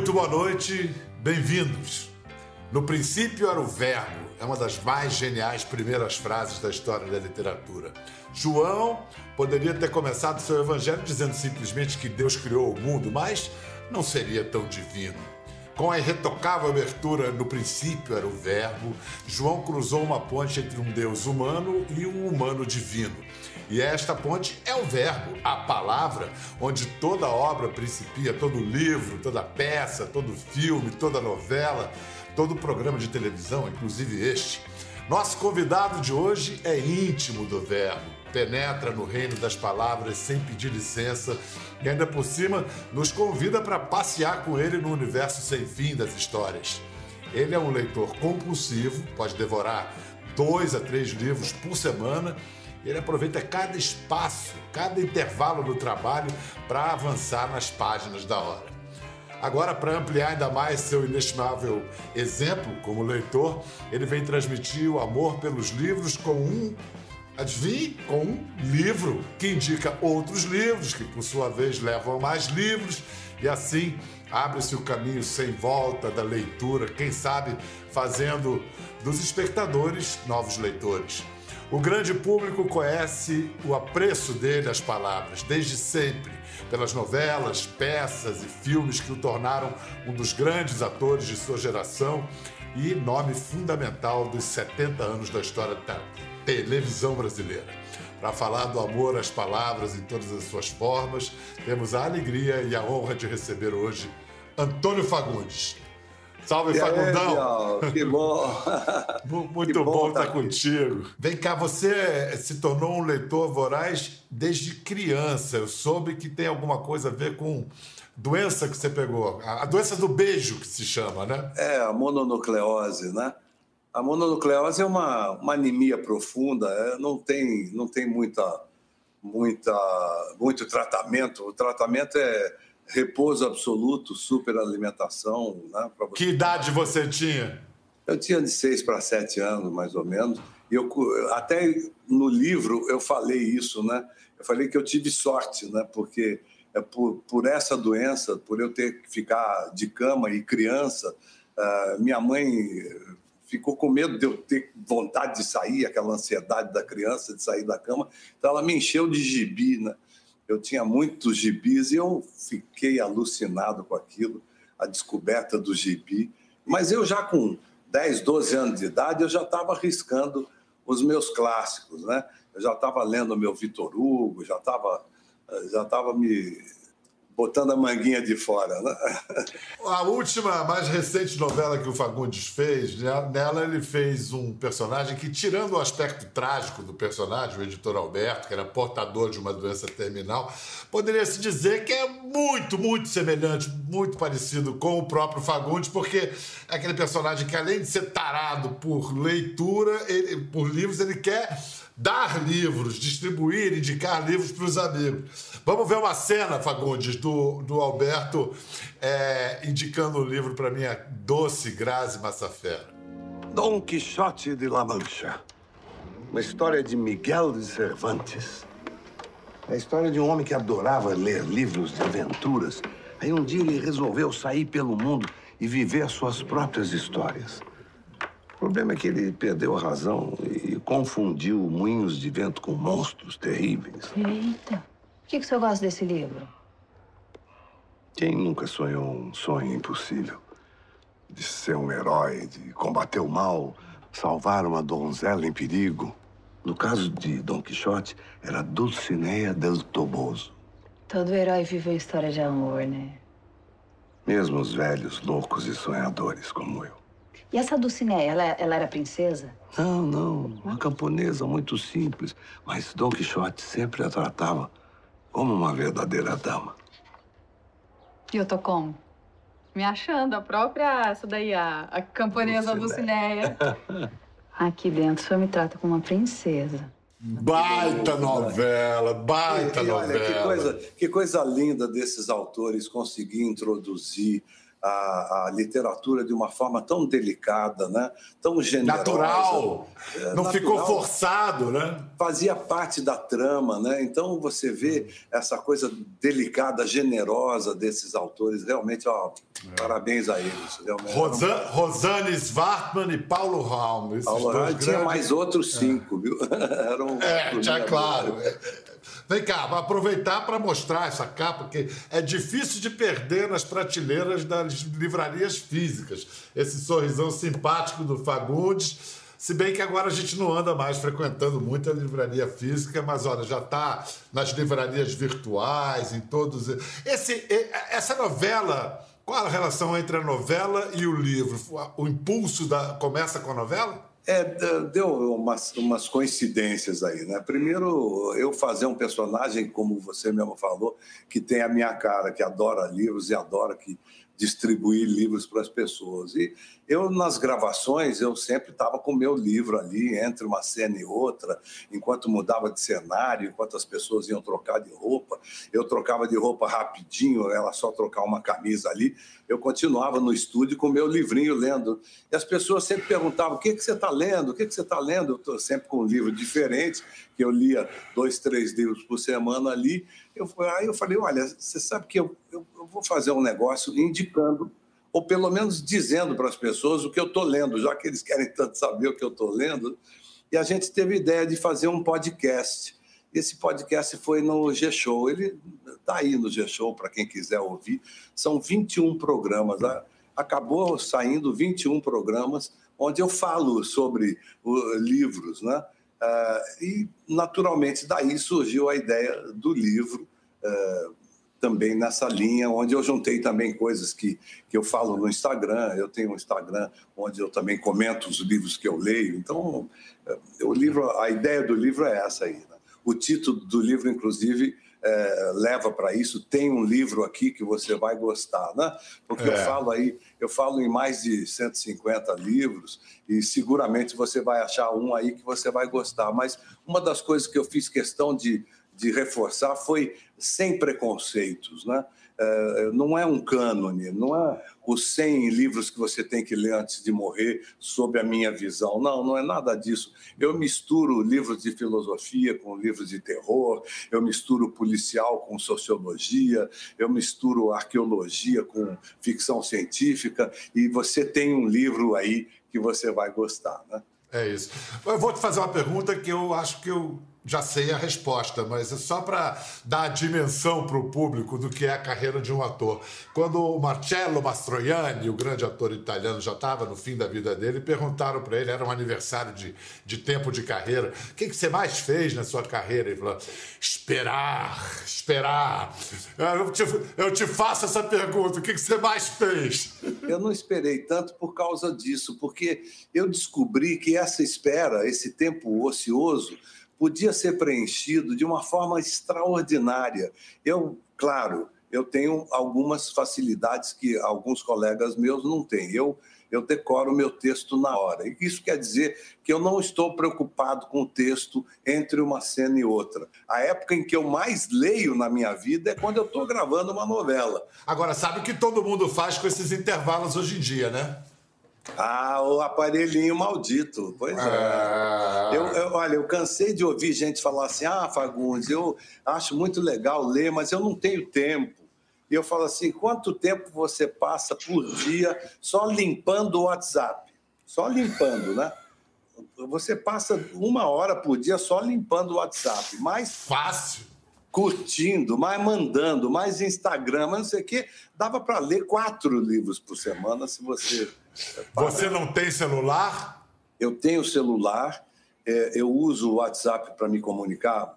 Muito boa noite, bem-vindos. No princípio era o Verbo, é uma das mais geniais primeiras frases da história da literatura. João poderia ter começado seu evangelho dizendo simplesmente que Deus criou o mundo, mas não seria tão divino. Com a irretocável abertura no princípio era o Verbo, João cruzou uma ponte entre um Deus humano e um humano divino. E esta ponte é o Verbo, a palavra, onde toda obra principia, todo livro, toda peça, todo filme, toda novela, todo programa de televisão, inclusive este. Nosso convidado de hoje é íntimo do Verbo, penetra no reino das palavras sem pedir licença e ainda por cima nos convida para passear com ele no universo sem fim das histórias. Ele é um leitor compulsivo, pode devorar dois a três livros por semana ele aproveita cada espaço, cada intervalo do trabalho para avançar nas páginas da hora. Agora, para ampliar ainda mais seu inestimável exemplo como leitor, ele vem transmitir o amor pelos livros com um, adivinhe, com um livro que indica outros livros, que por sua vez levam a mais livros, e assim abre-se o caminho sem volta da leitura, quem sabe fazendo dos espectadores novos leitores. O grande público conhece o apreço dele às palavras, desde sempre, pelas novelas, peças e filmes que o tornaram um dos grandes atores de sua geração e nome fundamental dos 70 anos da história da televisão brasileira. Para falar do amor às palavras em todas as suas formas, temos a alegria e a honra de receber hoje Antônio Fagundes. Salve, e Fagundão! Aí, que bom! Muito que bom, bom estar tá contigo. Vem cá, você se tornou um leitor voraz desde criança. Eu soube que tem alguma coisa a ver com doença que você pegou. A doença do beijo, que se chama, né? É, a mononucleose, né? A mononucleose é uma, uma anemia profunda, é, não tem, não tem muita, muita, muito tratamento. O tratamento é repouso absoluto, superalimentação. Né, que idade você tinha? Eu tinha de seis para sete anos, mais ou menos. E eu, até no livro eu falei isso, né? Eu falei que eu tive sorte, né? Porque é por, por essa doença, por eu ter que ficar de cama e criança, uh, minha mãe ficou com medo de eu ter vontade de sair, aquela ansiedade da criança de sair da cama. Então ela me encheu de gibi, né? Eu tinha muitos gibis e eu fiquei alucinado com aquilo, a descoberta do gibi. Mas eu já com 10, 12 anos de idade, eu já estava arriscando os meus clássicos, né? Eu já estava lendo meu Vitor Hugo, já estava já tava me botando a manguinha de fora. Né? A última, mais recente novela que o Fagundes fez, né, nela ele fez um personagem que, tirando o aspecto trágico do personagem, o editor Alberto, que era portador de uma doença terminal, poderia se dizer que é muito, muito semelhante, muito parecido com o próprio Fagundes, porque é aquele personagem que, além de ser tarado por leitura, ele, por livros, ele quer dar livros, distribuir, indicar livros para os amigos. Vamos ver uma cena, Fagundes, do, do Alberto é, indicando o um livro para minha doce Grazi Massafera. Dom Quixote de La Mancha. Uma história de Miguel de Cervantes. É a história de um homem que adorava ler livros de aventuras. Aí um dia ele resolveu sair pelo mundo e viver as suas próprias histórias. O problema é que ele perdeu a razão e confundiu moinhos de vento com monstros terríveis. Eita. Por que, que o senhor gosta desse livro? Quem nunca sonhou um sonho impossível? De ser um herói, de combater o mal, salvar uma donzela em perigo. No caso de Dom Quixote, era Dulcinea del Toboso. Todo herói vive uma história de amor, né? Mesmo os velhos, loucos e sonhadores como eu. E essa Dulcinea, ela, ela era princesa? Não, não. Uma camponesa muito simples. Mas Dom Quixote sempre a tratava como uma verdadeira dama. E eu tô como? Me achando, a própria, essa daí, a, a camponesa Dulcinea. Aqui dentro o senhor me trata como uma princesa. Baita novela, baita e, e novela. Olha, que coisa, que coisa linda desses autores conseguir introduzir a, a, literatura de uma forma tão delicada, né? tão generosa. Natural, é, não natural, ficou forçado, né? Fazia parte da trama, né? Então você vê essa coisa delicada, generosa desses autores, realmente, ó, é. parabéns a eles. Rosan, Rosane Svartman e Paulo Raum. Paulo Raum grandes... tinha mais outros cinco, é. viu? Eram é, já claro. Vem cá, vou aproveitar para mostrar essa capa, que é difícil de perder nas prateleiras das livrarias físicas. Esse sorrisão simpático do Fagundes. Se bem que agora a gente não anda mais frequentando muito a livraria física, mas olha, já está nas livrarias virtuais, em todos. Esse, essa novela, qual a relação entre a novela e o livro? O impulso da, começa com a novela? É, deu umas, umas coincidências aí, né? Primeiro, eu fazer um personagem, como você mesmo falou, que tem a minha cara, que adora livros e adora que distribuir livros para as pessoas. E eu, nas gravações, eu sempre estava com o meu livro ali, entre uma cena e outra, enquanto mudava de cenário, enquanto as pessoas iam trocar de roupa. Eu trocava de roupa rapidinho, ela só trocar uma camisa ali. Eu continuava no estúdio com o meu livrinho lendo. E as pessoas sempre perguntavam: o que, que você está lendo? O que, que você está lendo? Eu estou sempre com um livro diferente, que eu lia dois, três livros por semana ali. Eu, aí eu falei: olha, você sabe que eu, eu, eu vou fazer um negócio indicando ou pelo menos dizendo para as pessoas o que eu estou lendo, já que eles querem tanto saber o que eu estou lendo. E a gente teve a ideia de fazer um podcast. Esse podcast foi no G-Show. Ele está aí no G-Show para quem quiser ouvir. São 21 programas. Acabou saindo 21 programas onde eu falo sobre livros, né? Ah, e, naturalmente, daí surgiu a ideia do livro, ah, também nessa linha, onde eu juntei também coisas que, que eu falo no Instagram. Eu tenho um Instagram onde eu também comento os livros que eu leio. Então, eh, o livro, a ideia do livro é essa aí. Né? O título do livro, inclusive, é, leva para isso. Tem um livro aqui que você vai gostar, né? Porque é. eu falo aí, eu falo em mais de 150 livros e seguramente você vai achar um aí que você vai gostar. Mas uma das coisas que eu fiz questão de de reforçar foi sem preconceitos, né? É, não é um cânone, não é os 100 livros que você tem que ler antes de morrer, sob a minha visão. Não, não é nada disso. Eu misturo livros de filosofia com livros de terror, eu misturo policial com sociologia, eu misturo arqueologia com ficção científica, e você tem um livro aí que você vai gostar, né? É isso. Eu vou te fazer uma pergunta que eu acho que eu já sei a resposta, mas é só para dar a dimensão para o público do que é a carreira de um ator. Quando o Marcello Mastroianni, o grande ator italiano, já estava no fim da vida dele, perguntaram para ele, era um aniversário de, de tempo de carreira, o que, que você mais fez na sua carreira? Ele falou, esperar, esperar. Eu te, eu te faço essa pergunta, o que, que você mais fez? Eu não esperei tanto por causa disso, porque eu descobri que essa espera, esse tempo ocioso, podia ser preenchido de uma forma extraordinária. Eu, claro, eu tenho algumas facilidades que alguns colegas meus não têm. Eu, eu decoro meu texto na hora. Isso quer dizer que eu não estou preocupado com o texto entre uma cena e outra. A época em que eu mais leio na minha vida é quando eu estou gravando uma novela. Agora, sabe o que todo mundo faz com esses intervalos hoje em dia, né? Ah, o aparelhinho maldito. Pois é. Ah. Eu, eu, olha, eu cansei de ouvir gente falar assim: ah, Fagundes, eu acho muito legal ler, mas eu não tenho tempo. E eu falo assim: quanto tempo você passa por dia só limpando o WhatsApp? Só limpando, né? Você passa uma hora por dia só limpando o WhatsApp. Mais fácil curtindo, mais mandando, mais Instagram, mas não sei o quê. Dava para ler quatro livros por semana se você. Você não tem celular? Eu tenho celular, é, eu uso o WhatsApp para me comunicar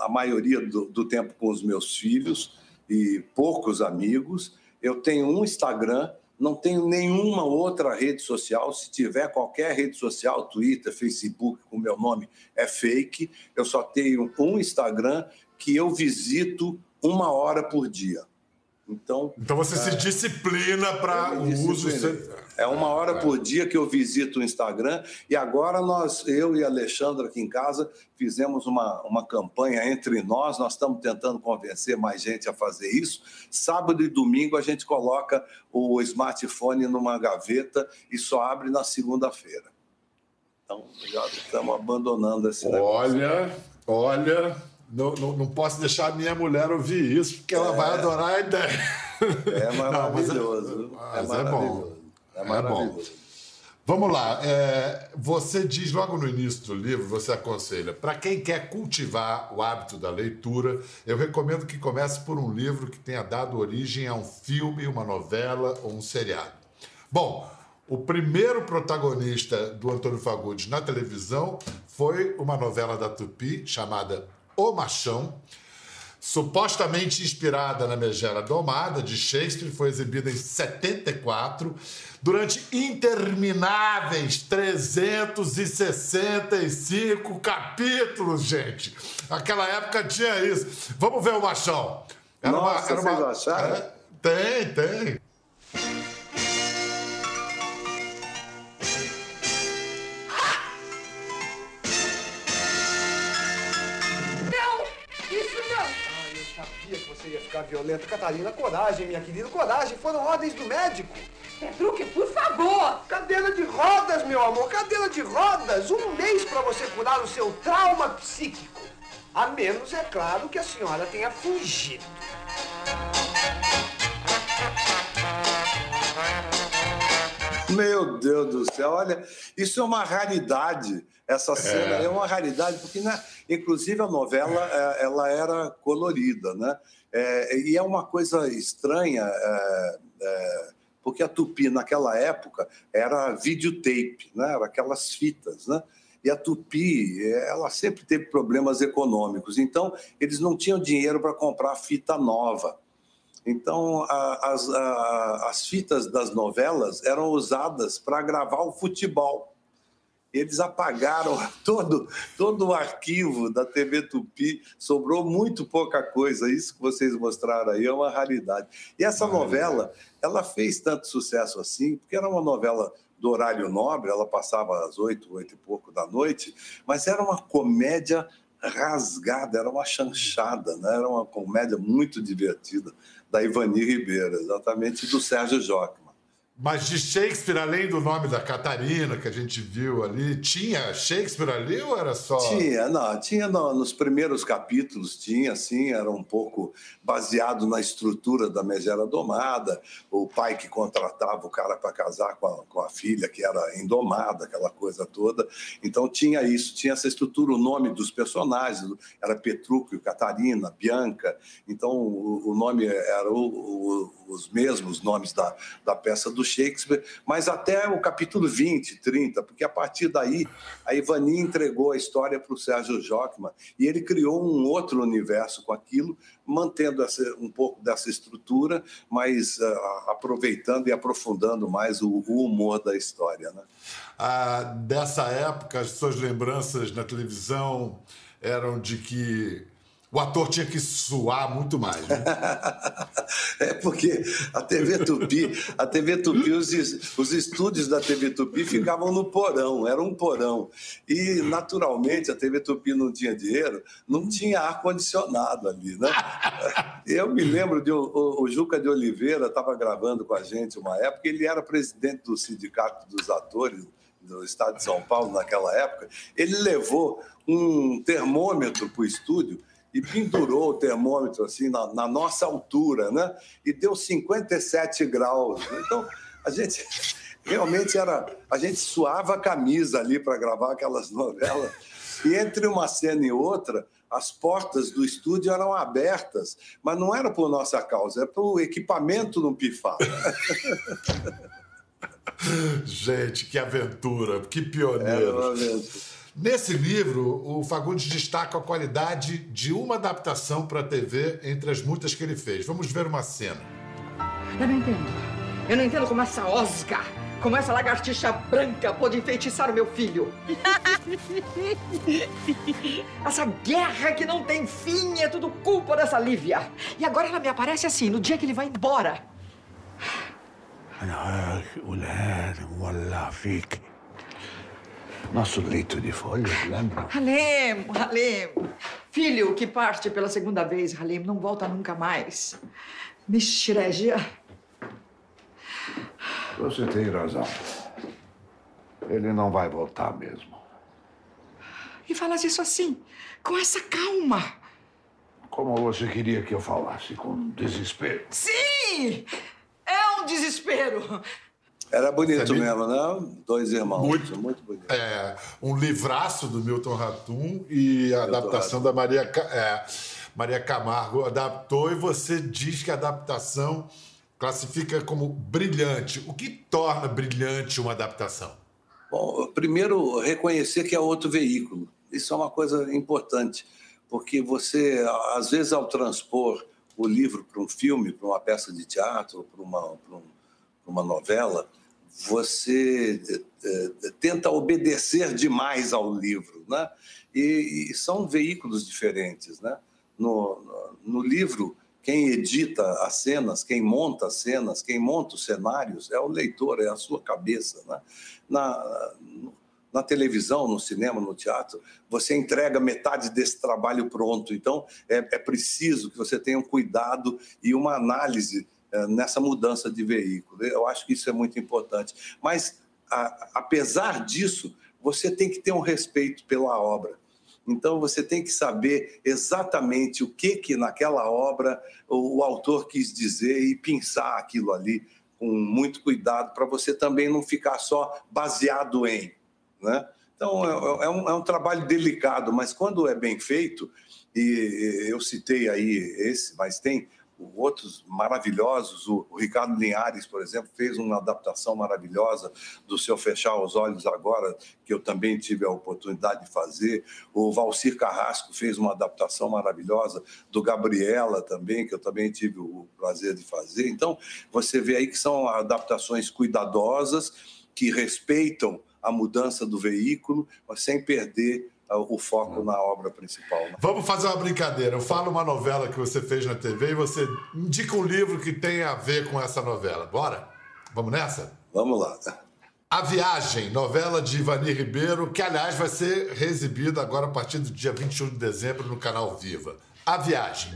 a maioria do, do tempo com os meus filhos e poucos amigos. Eu tenho um Instagram não tenho nenhuma outra rede social. Se tiver qualquer rede social, Twitter, Facebook, com meu nome, é fake. Eu só tenho um Instagram que eu visito uma hora por dia. Então, então você é, se disciplina para o uso. É uma hora por dia que eu visito o Instagram e agora nós, eu e a Alexandra aqui em casa, fizemos uma, uma campanha entre nós. Nós estamos tentando convencer mais gente a fazer isso. Sábado e domingo a gente coloca o smartphone numa gaveta e só abre na segunda-feira. Então já estamos abandonando esse negócio. Olha, olha. Não, não, não, posso deixar a minha mulher ouvir isso, porque ela é, vai adorar a ideia. É maravilhoso. Não, mas, é, mas é, maravilhoso. É, é bom. Vamos lá. É, você diz logo no início do livro, você aconselha, para quem quer cultivar o hábito da leitura, eu recomendo que comece por um livro que tenha dado origem a um filme, uma novela ou um seriado. Bom, o primeiro protagonista do Antônio Fagundes na televisão foi uma novela da Tupi chamada o Machão, supostamente inspirada na Megera Domada, de Shakespeare, foi exibida em 74, durante intermináveis 365 capítulos, gente. Naquela época tinha isso. Vamos ver o Machão. Era Nossa, uma, era uma... vocês acharam? É, tem, tem. Ficar violenta. Catarina, coragem, minha querida, coragem. Foram ordens do médico. Petruque, por favor! Cadeira de rodas, meu amor, cadeira de rodas. Um mês para você curar o seu trauma psíquico. A menos, é claro, que a senhora tenha fugido. Meu Deus do céu, olha, isso é uma raridade. Essa cena é, é uma raridade, porque, né, inclusive, a novela é, ela era colorida, né? É, e é uma coisa estranha, é, é, porque a Tupi, naquela época, era videotape, né? era aquelas fitas, né? E a Tupi, ela sempre teve problemas econômicos, então eles não tinham dinheiro para comprar fita nova. Então, a, as, a, as fitas das novelas eram usadas para gravar o futebol eles apagaram todo, todo o arquivo da TV Tupi, sobrou muito pouca coisa. Isso que vocês mostraram aí é uma raridade. E essa novela, ela fez tanto sucesso assim, porque era uma novela do horário nobre, ela passava às oito, oito e pouco da noite, mas era uma comédia rasgada, era uma chanchada, né? era uma comédia muito divertida da Ivani Ribeiro, exatamente do Sérgio Joque. Mas de Shakespeare, além do nome da Catarina que a gente viu ali, tinha Shakespeare ali ou era só. Tinha, não, tinha no, nos primeiros capítulos, tinha, sim, era um pouco baseado na estrutura da Megera Domada, o pai que contratava o cara para casar com a, com a filha, que era indomada, aquela coisa toda. Então tinha isso, tinha essa estrutura, o nome dos personagens, era Petrúquio, Catarina, Bianca, então o, o nome era o, o, os mesmos nomes da, da peça do Shakespeare, mas até o capítulo 20, 30, porque a partir daí a Ivani entregou a história para o Sérgio Jockman e ele criou um outro universo com aquilo, mantendo essa, um pouco dessa estrutura, mas uh, aproveitando e aprofundando mais o, o humor da história. Né? Ah, dessa época, as suas lembranças na televisão eram de que o ator tinha que suar muito mais. Né? é porque a TV Tupi, a TV Tupi, os, os estúdios da TV Tupi ficavam no porão, era um porão. E, naturalmente, a TV Tupi não tinha dinheiro, não tinha ar-condicionado ali, né? Eu me lembro de o, o Juca de Oliveira estava gravando com a gente uma época, ele era presidente do Sindicato dos Atores do Estado de São Paulo naquela época. Ele levou um termômetro para o estúdio e pendurou o termômetro assim na, na, nossa altura, né? E deu 57 graus. Então, a gente realmente era. A gente suava a camisa ali para gravar aquelas novelas. E entre uma cena e outra, as portas do estúdio eram abertas, mas não era por nossa causa, era para o equipamento não pifar. Gente, que aventura, que pioneiro. Era uma aventura. Nesse livro, o Fagundes destaca a qualidade de uma adaptação para a TV entre as muitas que ele fez. Vamos ver uma cena. Eu não entendo. Eu não entendo como essa Oscar como essa lagartixa branca pôde enfeitiçar o meu filho. essa guerra que não tem fim é tudo culpa dessa Lívia. E agora ela me aparece assim, no dia que ele vai embora. Nosso leito de folhas, lembra? Halem, Halem. Filho que parte pela segunda vez, Halem, não volta nunca mais. Mishreja. Você tem razão. Ele não vai voltar mesmo. E falas isso assim, com essa calma. Como você queria que eu falasse? Com desespero. Sim! É um desespero. Era bonito Sabia? mesmo, né? Dois irmãos. Muito. muito bonito. É, um livraço do Milton Ratum e a adaptação da Maria, é, Maria Camargo adaptou e você diz que a adaptação classifica como brilhante. O que torna brilhante uma adaptação? Bom, primeiro, reconhecer que é outro veículo. Isso é uma coisa importante, porque você, às vezes, ao transpor o livro para um filme, para uma peça de teatro, para uma, para um- para uma novela, você eh, tenta obedecer demais ao livro, né? E, e são veículos diferentes, né? No, no, livro, quem edita as cenas, quem monta as cenas, quem monta os cenários é o leitor, é a sua cabeça, né? Na, na televisão, no cinema, no teatro, você entrega metade desse trabalho pronto. Então, é, é preciso que você tenha um cuidado e uma análise nessa mudança de veículo. Eu acho que isso é muito importante. Mas, a- apesar disso, você tem que ter um respeito pela obra. Então, você tem que saber exatamente o que, que naquela obra o, autor quis dizer e pensar aquilo ali com muito cuidado, para você também não ficar só baseado em. Né? Então, é, é um, é um trabalho delicado, mas quando é bem feito, e eu citei aí esse, mas tem outros maravilhosos. O, Ricardo Linhares, por exemplo, fez uma adaptação maravilhosa do Seu Fechar os Olhos Agora, que eu também tive a oportunidade de fazer. O Valcir Carrasco fez uma adaptação maravilhosa do Gabriela também, que eu também tive o prazer de fazer. Então, você vê aí que são adaptações cuidadosas, que respeitam a mudança do veículo, mas sem perder o foco na obra principal. né? Vamos fazer uma brincadeira. Eu falo uma novela que você fez na TV e você indica um livro que tem a ver com essa novela. Bora? Vamos nessa? Vamos lá. A Viagem, novela de Ivani Ribeiro, que aliás vai ser reexibida agora a partir do dia 21 de dezembro no canal Viva. A Viagem.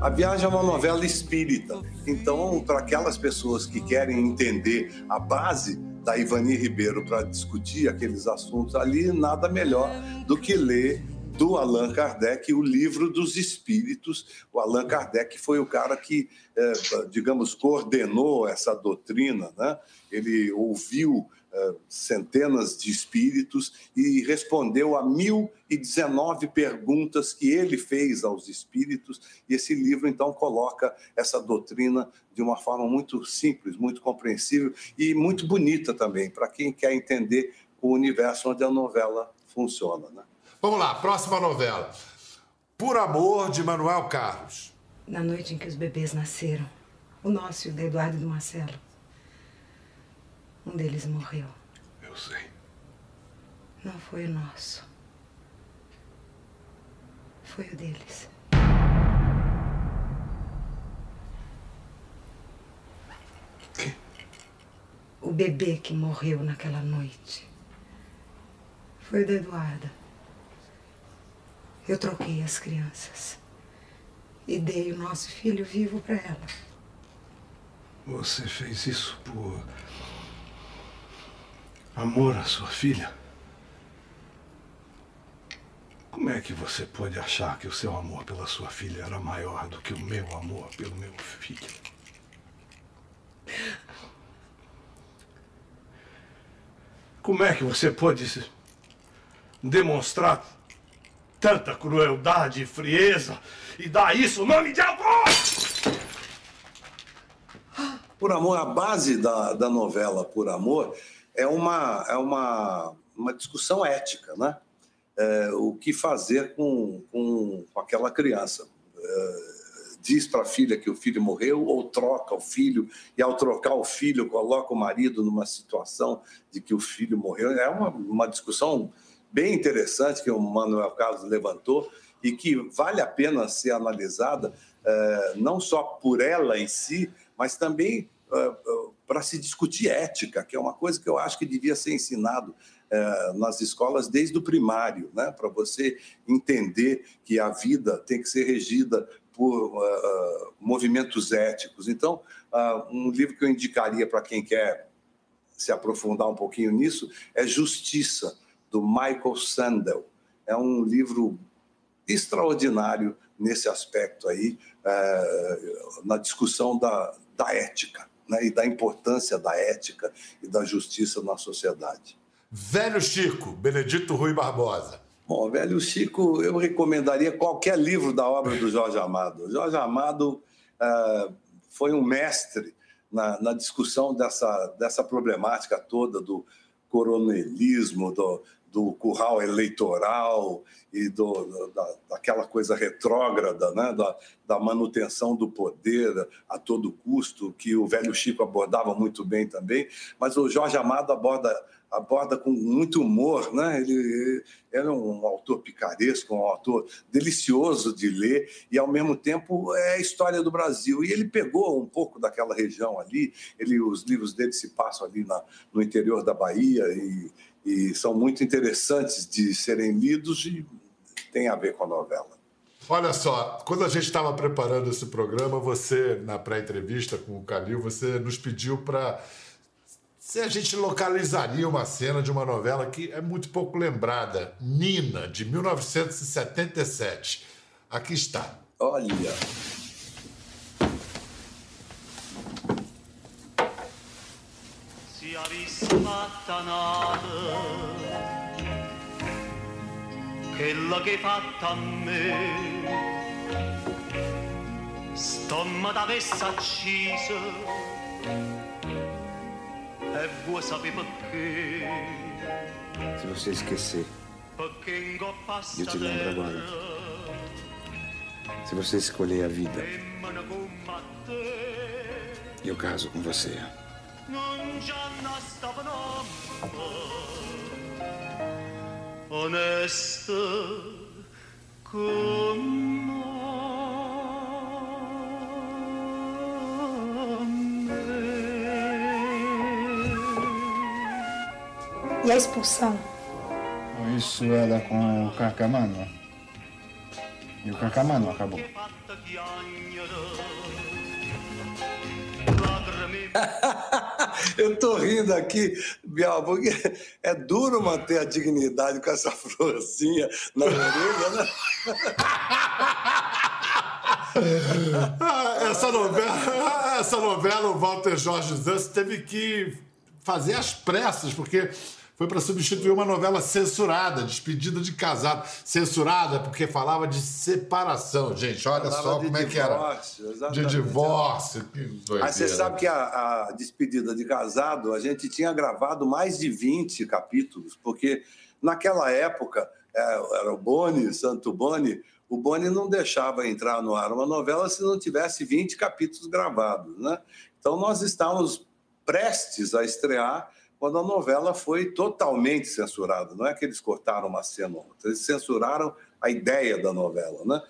A Viagem é uma novela espírita. Então, para aquelas pessoas que querem entender a base da Ivani Ribeiro para discutir aqueles assuntos ali, nada melhor do que ler do Allan Kardec o livro dos espíritos. O Allan Kardec foi o cara que, eh, digamos, coordenou essa doutrina, né? Ele ouviu eh, centenas de espíritos e respondeu a 1019 perguntas que ele fez aos espíritos. E esse livro, então, coloca essa doutrina de uma forma muito simples, muito compreensível e muito bonita também, para quem quer entender o universo onde a novela funciona. Né? Vamos lá, próxima novela. Por Amor, de Manuel Carlos. Na noite em que os bebês nasceram, o nosso e o do Eduardo e do Marcelo, um deles morreu. Eu sei. Não foi o nosso. Foi o deles. O bebê que morreu naquela noite foi o da Eduarda. Eu troquei as crianças e dei o nosso filho vivo para ela. Você fez isso por amor à sua filha? Como é que você pode achar que o seu amor pela sua filha era maior do que o meu amor pelo meu filho? Como é que você pode demonstrar tanta crueldade e frieza e dar isso o nome de amor? Por Amor, a base da, da novela Por Amor é uma, é uma, uma discussão ética, né? É, o que fazer com, com, com aquela criança. É, diz para a filha que o filho morreu ou troca o filho e ao trocar o filho coloca o marido numa situação de que o filho morreu. É uma, uma discussão bem interessante que o Manuel Carlos levantou e que vale a pena ser analisada eh, não só por ela em si, mas também eh, para se discutir ética, que é uma coisa que eu acho que devia ser ensinado eh, nas escolas desde o primário, né? para você entender que a vida tem que ser regida por movimentos éticos. Então, uh, um livro que eu indicaria para quem quer se aprofundar um pouquinho nisso é Justiça, do Michael Sandel. É um livro extraordinário nesse aspecto aí, uh, na discussão da, da ética né, e da importância da ética e da justiça na sociedade. Velho Chico, Benedito Rui Barbosa. Bom, velho Chico, eu recomendaria qualquer livro da obra do Jorge Amado. Jorge Amado uh, foi um mestre na, na, discussão dessa, dessa problemática toda do coronelismo, do, do curral eleitoral e do, da, daquela coisa retrógrada, né? da, da manutenção do poder a todo custo, que o velho Chico abordava muito bem também, mas o Jorge Amado aborda aborda com muito humor, né? Ele, ele é um autor picaresco, um autor delicioso de ler e ao mesmo tempo é a história do Brasil. E ele pegou um pouco daquela região ali. Ele, os livros dele se passam ali na, no interior da Bahia e, e são muito interessantes de serem lidos e tem a ver com a novela. Olha só, quando a gente estava preparando esse programa, você, na pré-entrevista com o Calil, você nos pediu para se a gente localizaria uma cena de uma novela que é muito pouco lembrada, Nina, de 1977. Aqui está. Olha. Nada quella che hai fatta a me stomma t'avesse accisa E vuoi sapere perché? Se você esquecer, eu te lembro agora. Se você escolher a vida, eu caso com você. Honesta como E a expulsão? Isso era com o Carcamano. E o Carcamano acabou. Eu tô rindo aqui, Bial, porque é duro manter a dignidade com essa florzinha na orelha, né? essa novela, essa novela, o Walter Jorge Zanz teve que fazer às pressas, porque foi para substituir uma novela censurada, Despedida de Casado. Censurada porque falava de separação. Gente, olha falava só como é que era. De divórcio. Aí você sabe que a, a, Despedida de Casado, a gente tinha gravado mais de 20 capítulos, porque naquela época, é, era o Boni, Santo Boni, o Boni não deixava entrar no ar uma novela se não tivesse 20 capítulos gravados, né? Então nós estávamos prestes a estrear quando a novela foi totalmente censurada. Não é que eles cortaram uma cena ou outra, eles censuraram a ideia da novela, né?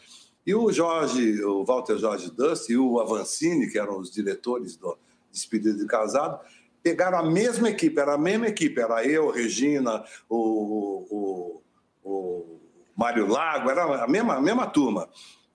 E o Jorge, o Walter Jorge Dust e o Avancini, que eram os diretores do Despedido de Casado, pegaram a mesma equipe, era a mesma equipe, era eu, Regina, o, o, o Mário Lago, era a mesma, a mesma turma.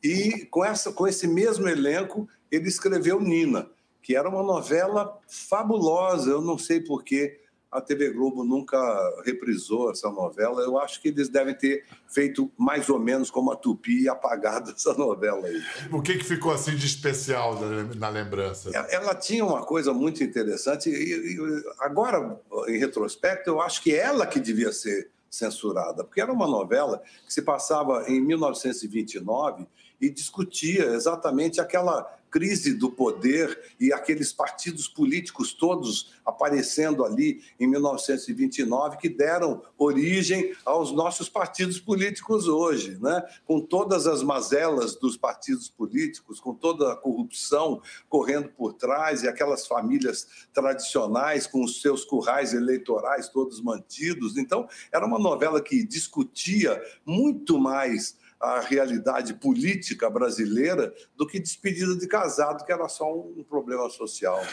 E com, essa, com esse mesmo elenco, ele escreveu Nina que era uma novela fabulosa. Eu não sei por que a TV Globo nunca reprisou essa novela. Eu acho que eles devem ter feito mais ou menos como a Tupi e apagado essa novela aí. O que, que ficou assim de especial na lembrança? Ela tinha uma coisa muito interessante e, agora, em retrospecto, eu acho que ela que devia ser censurada, porque era uma novela que se passava em 1929 e discutia exatamente aquela crise do poder e aqueles partidos políticos todos aparecendo ali em 1929 que deram origem aos nossos partidos políticos hoje, né? Com todas as mazelas dos partidos políticos, com toda a corrupção correndo por trás e aquelas famílias tradicionais com os seus currais eleitorais todos mantidos. Então, era uma novela que discutia muito mais a realidade política brasileira do que despedida de casado, que era só um problema social.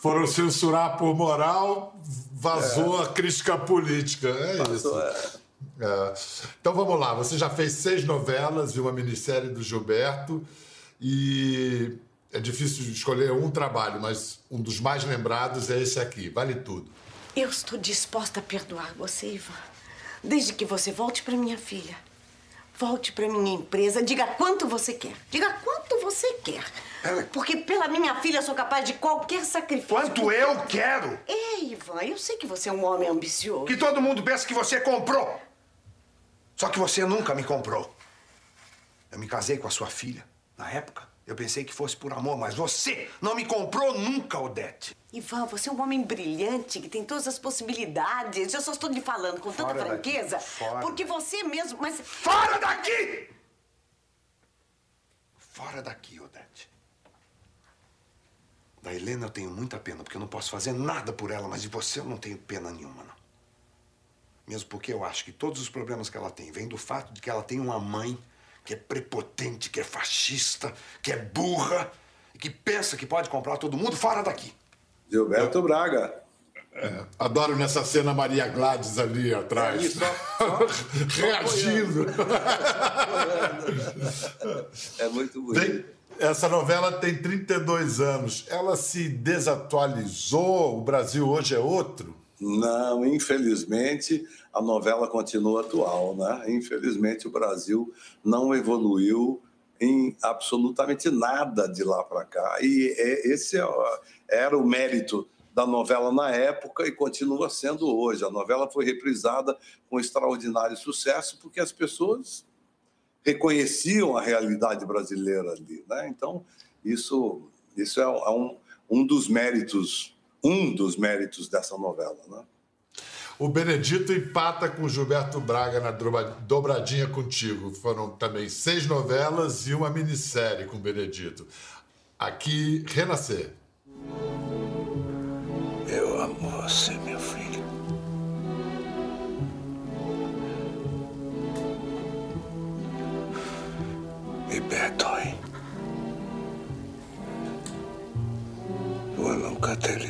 Foram censurar por moral, vazou é. a crítica política. É vazou, isso. É. É. Então vamos lá, você já fez seis novelas e uma minissérie do Gilberto e é difícil escolher um trabalho, mas um dos mais lembrados é esse aqui, vale tudo. Eu estou disposta a perdoar você, Ivan, desde que você volte para minha filha. Volte para minha empresa, diga quanto você quer. Diga quanto você quer. Porque pela minha filha eu sou capaz de qualquer sacrifício. Quanto eu quero? Ei, Ivan, eu sei que você é um homem ambicioso. Que todo mundo pensa que você comprou. Só que você nunca me comprou. Eu me casei com a sua filha na época. Eu pensei que fosse por amor, mas você não me comprou nunca, Odete. Ivan, você é um homem brilhante, que tem todas as possibilidades. Eu só estou lhe falando com Fora tanta franqueza, porque você mesmo... Mas... Fora daqui! Fora daqui, Odete. Da Helena eu tenho muita pena, porque eu não posso fazer nada por ela, mas de você eu não tenho pena nenhuma, não. Mesmo porque eu acho que todos os problemas que ela tem vêm do fato de que ela tem uma mãe que é prepotente, que é fascista, que é burra e que pensa que pode comprar todo mundo fora daqui. Gilberto Braga. É, adoro nessa cena Maria Gladys ali atrás. É, só, só, Reagindo. é muito bonito. Tem, essa novela tem 32 anos. Ela se desatualizou? O Brasil hoje é outro? Não, infelizmente a novela continua atual, né? Infelizmente o Brasil não evoluiu em absolutamente nada de lá para cá. E é, esse é, era o mérito da novela na época e continua sendo hoje. A novela foi reprisada com extraordinário sucesso porque as pessoas reconheciam a realidade brasileira ali, né? Então isso isso é um, um dos méritos um dos méritos dessa novela. Né? O Benedito empata com o Gilberto Braga na dobradinha contigo. Foram também seis novelas e uma minissérie com o Benedito. Aqui, Renascer. Eu amo você, meu filho. Me perdoe. Eu nunca ter lhe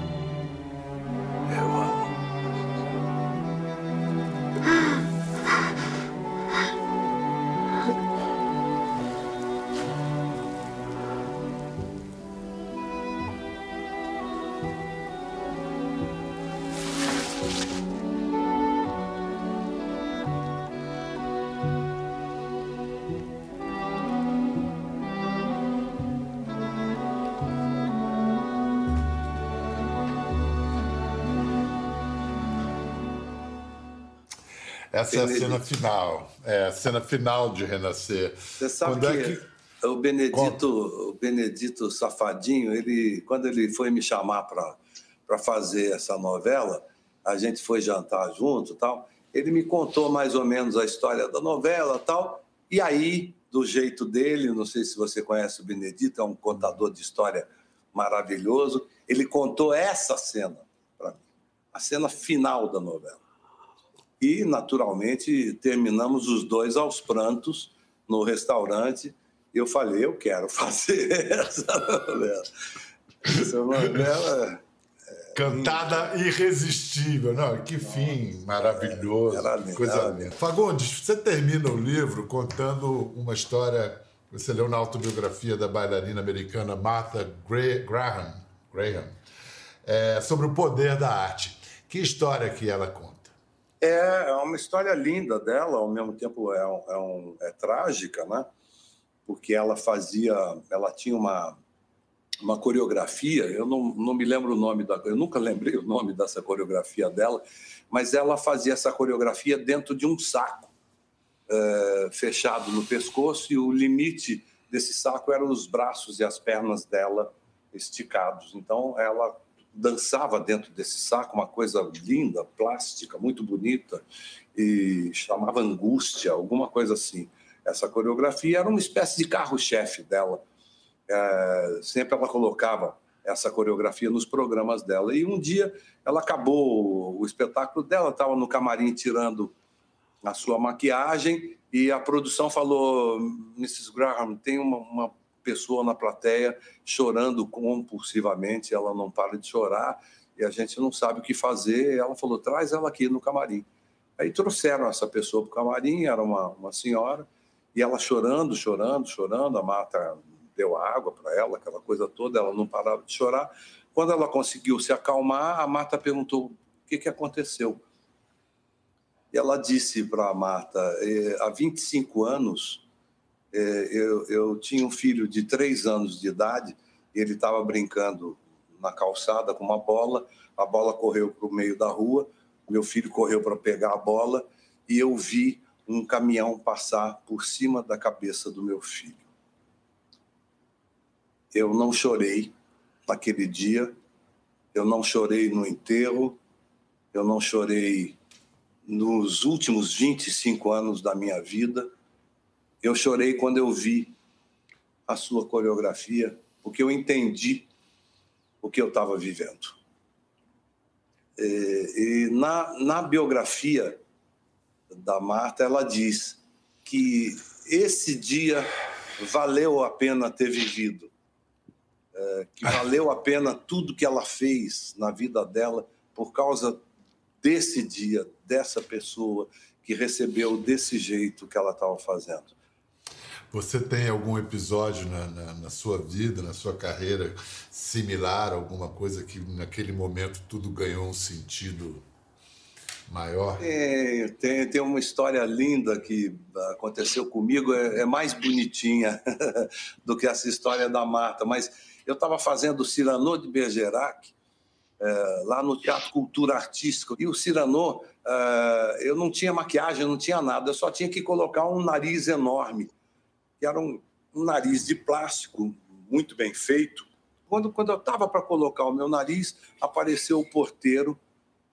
Essa é a cena final. É a cena final de Renascer. Você sabe quando que, é que, o Benedito, o Benedito Safadinho, ele, quando ele foi me chamar para fazer essa novela, a gente foi jantar junto, tal. Ele me contou mais ou menos a história da novela, tal. E aí, do jeito dele, não sei se você conhece o Benedito, é um contador de história maravilhoso. Ele contou essa cena para mim, a cena final da novela. E, naturalmente, terminamos os dois aos prantos no restaurante. Eu falei, eu quero fazer essa novela. Essa novela... É Cantada irresistível. Não, que fim maravilhoso. Era lindo, coisa linda. Fagundes, você termina o livro contando uma história você leu na autobiografia da bailarina americana Martha Graham, Graham é, sobre o poder da arte. Que história que ela conta? É, é uma história linda dela, ao mesmo tempo é, é, um, é trágica, né? Porque ela fazia, ela tinha uma, uma coreografia, eu não, não me lembro o nome da, eu nunca lembrei o nome dessa coreografia dela, mas ela fazia essa coreografia dentro de um saco é, fechado no pescoço e o limite desse saco eram os braços e as pernas dela esticados. Então ela dançava dentro desse saco, uma coisa linda, plástica, muito bonita, e chamava Angústia, alguma coisa assim. Essa coreografia era uma espécie de carro-chefe dela. É, sempre ela colocava essa coreografia nos programas dela. E um dia ela acabou o espetáculo dela, estava no camarim tirando a sua maquiagem e a produção falou: Mrs. Graham, tem uma, uma pessoa na plateia chorando compulsivamente, ela não para de chorar e a gente não sabe o que fazer. Ela falou: traz ela aqui no camarim. Aí trouxeram essa pessoa para o camarim, era uma, uma senhora, e ela chorando, chorando, chorando. A Marta deu água para ela, aquela coisa toda, ela não parava de chorar. Quando ela conseguiu se acalmar, a Marta perguntou: o que, que aconteceu? E ela disse para a Marta: eh, há 25 anos é, eu, eu tinha um filho de três anos de idade, ele estava brincando na calçada com uma bola, a bola correu para o meio da rua, meu filho correu para pegar a bola e eu vi um caminhão passar por cima da cabeça do meu filho. Eu não chorei naquele dia, eu não chorei no enterro, eu não chorei nos últimos 25 anos da minha vida eu chorei quando eu vi a sua coreografia, porque eu entendi o que eu estava vivendo. E, e na, na biografia da Marta, ela diz que esse dia valeu a pena ter vivido, é, que valeu a pena tudo que ela fez na vida dela por causa desse dia, dessa pessoa que recebeu desse jeito que ela estava fazendo. Você tem algum episódio na, na, na, sua vida, na sua carreira, similar, alguma coisa que naquele momento tudo ganhou um sentido maior? É, tem, tem uma história linda que aconteceu comigo, é, é mais bonitinha do que essa história da Marta, mas eu estava fazendo Cyrano de Bergerac, é, lá no Teatro Cultura Artística, e o Cyrano, é, eu não tinha maquiagem, não tinha nada, eu só tinha que colocar um nariz enorme que era um, um nariz de plástico muito bem feito. Quando, quando eu estava para colocar o meu nariz, apareceu o porteiro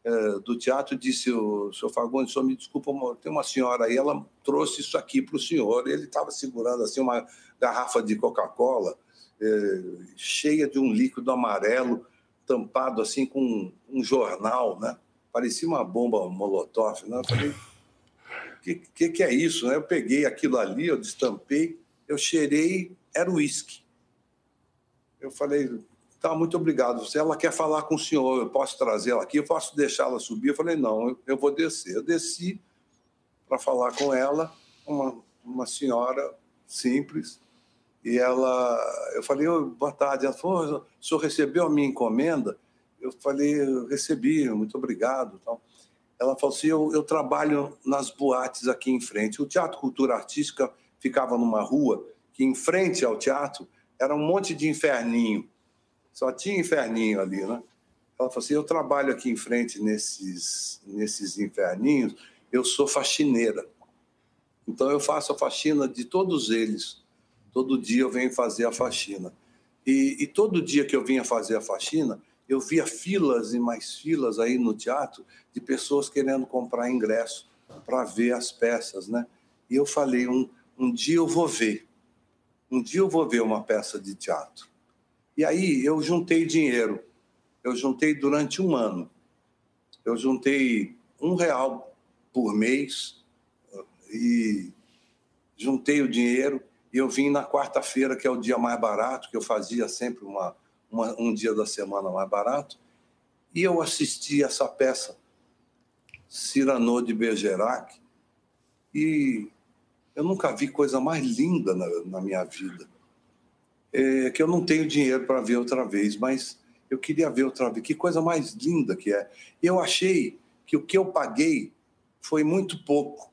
é, do teatro e disse: o senhor Fagundes, me desculpa, tem uma senhora aí, ela trouxe isso aqui para o senhor. Ele estava segurando assim uma garrafa de Coca-Cola é, cheia de um líquido amarelo, tampado assim com um, um jornal, né? Parecia uma bomba molotov, né? Eu falei, que, que, que é isso? Né? Eu peguei aquilo ali, eu destampei, eu cheirei, era uísque. Eu falei, tá, muito obrigado. Se ela quer falar com o senhor, eu posso trazê-la aqui, eu posso deixá-la subir? Eu falei, não, eu, eu vou descer. Eu desci para falar com ela, uma, uma senhora simples, e ela, eu falei, oh, boa tarde. Ela falou, o senhor recebeu a minha encomenda? Eu falei, recebi, muito obrigado. Ela falou assim: eu, eu trabalho nas boates aqui em frente. O Teatro Cultura Artística ficava numa rua que, em frente ao teatro, era um monte de inferninho. Só tinha inferninho ali, né? Ela falou assim: eu trabalho aqui em frente nesses, nesses inferninhos, eu sou faxineira. Então eu faço a faxina de todos eles. Todo dia eu venho fazer a faxina. E, e todo dia que eu vinha fazer a faxina, eu via filas e mais filas aí no teatro de pessoas querendo comprar ingresso para ver as peças, né? E eu falei, um, um dia eu vou ver, um dia eu vou ver uma peça de teatro. E aí eu juntei dinheiro, eu juntei durante um ano, eu juntei um real por mês e juntei o dinheiro e eu vim na quarta-feira, que é o dia mais barato, que eu fazia sempre uma uma, um dia da semana mais barato, e eu assisti essa peça, Cyrano de Bergerac, e eu nunca vi coisa mais linda na, na minha vida. É, que eu não tenho dinheiro para ver outra vez, mas eu queria ver outra vez. Que coisa mais linda que é. Eu achei que o que eu paguei foi muito pouco.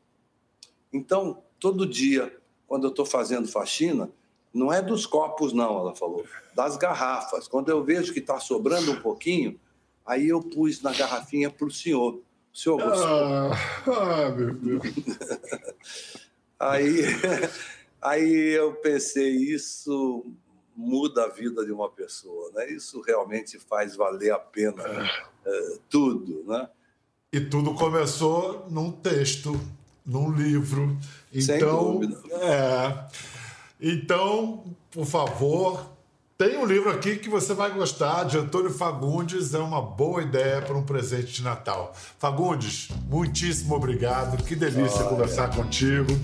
Então, todo dia, quando eu estou fazendo faxina, não é dos copos, não, ela falou, das garrafas. Quando eu vejo que está sobrando um pouquinho, aí eu pus na garrafinha para o senhor. O senhor gostou? Ah, ah, meu Deus. aí, aí eu pensei, isso muda a vida de uma pessoa, né? Isso realmente faz valer a pena uh, tudo, né? E tudo começou num texto, num livro. Sem Então, dúvida. é. Então, por favor, tem um livro aqui que você vai gostar, de Antônio Fagundes. É uma boa ideia para um presente de Natal. Fagundes, muitíssimo obrigado. Que delícia Olha. conversar contigo.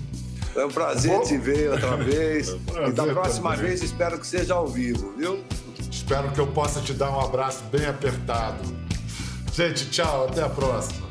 É um prazer Bom. te ver outra vez. É um e da próxima também. vez espero que seja ao vivo, viu? Espero que eu possa te dar um abraço bem apertado. Gente, tchau, até a próxima.